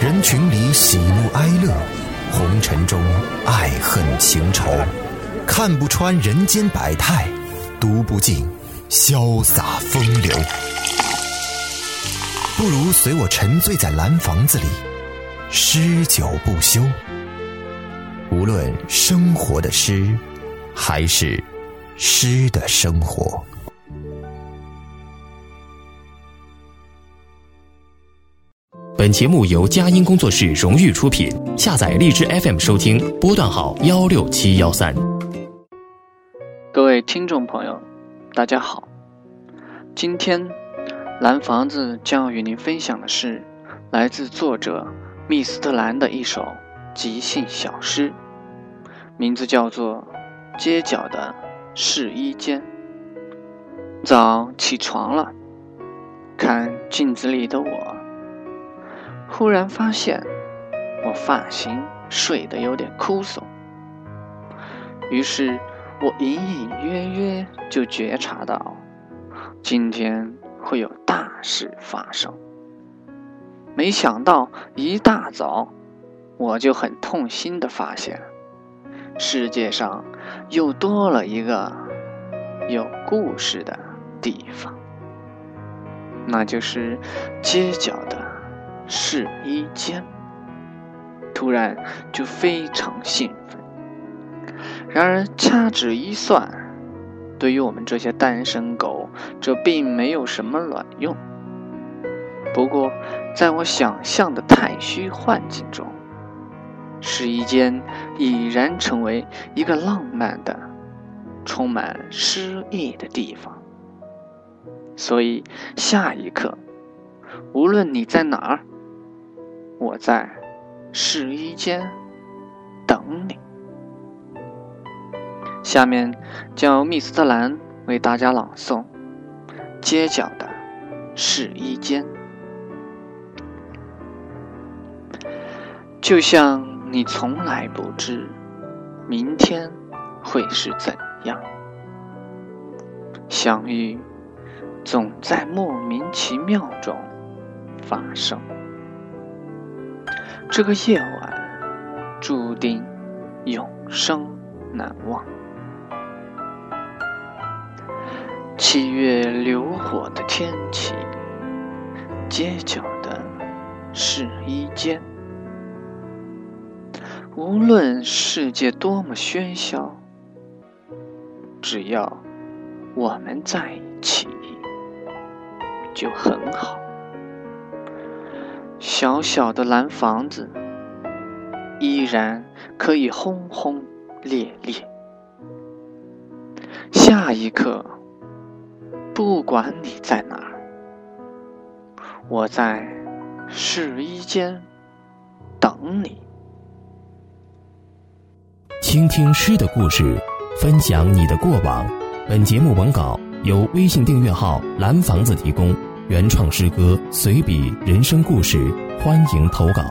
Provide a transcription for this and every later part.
人群里喜怒哀乐，红尘中爱恨情仇，看不穿人间百态，读不尽潇洒风流。不如随我沉醉在蓝房子里，诗酒不休。无论生活的诗，还是诗的生活。本节目由佳音工作室荣誉出品，下载荔枝 FM 收听，波段号幺六七幺三。各位听众朋友，大家好。今天蓝房子将要与您分享的是来自作者密斯特兰的一首即兴小诗，名字叫做《街角的试衣间》。早起床了，看镜子里的我。忽然发现，我发型睡得有点枯松，于是我隐隐约约就觉察到，今天会有大事发生。没想到一大早，我就很痛心的发现，世界上又多了一个有故事的地方，那就是街角的。试衣间，突然就非常兴奋。然而掐指一算，对于我们这些单身狗，这并没有什么卵用。不过，在我想象的太虚幻境中，试衣间已然成为一个浪漫的、充满诗意的地方。所以，下一刻，无论你在哪儿。我在试衣间等你。下面将由密斯特兰为大家朗诵《街角的试衣间》。就像你从来不知明天会是怎样，相遇总在莫名其妙中发生。这个夜晚注定永生难忘。七月流火的天气，街角的试衣间。无论世界多么喧嚣，只要我们在一起，就很好。小小的蓝房子，依然可以轰轰烈烈。下一刻，不管你在哪儿，我在试衣间等你。倾听诗的故事，分享你的过往。本节目文稿由微信订阅号“蓝房子”提供。原创诗歌、随笔、人生故事，欢迎投稿。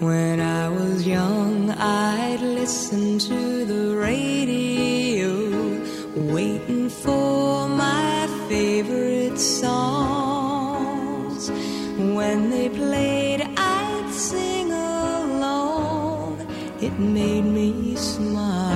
When I was young, I'd listen to the radio, waiting for my favorite songs. When they played, I'd sing along. It made me smile.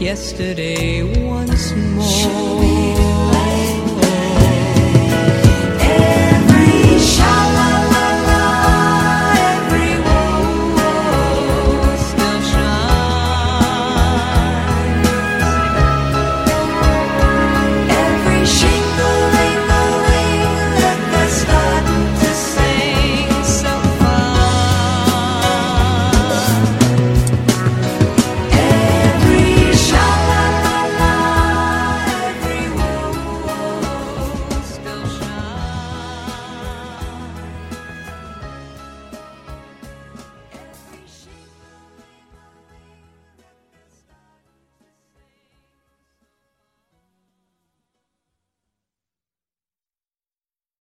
yesterday.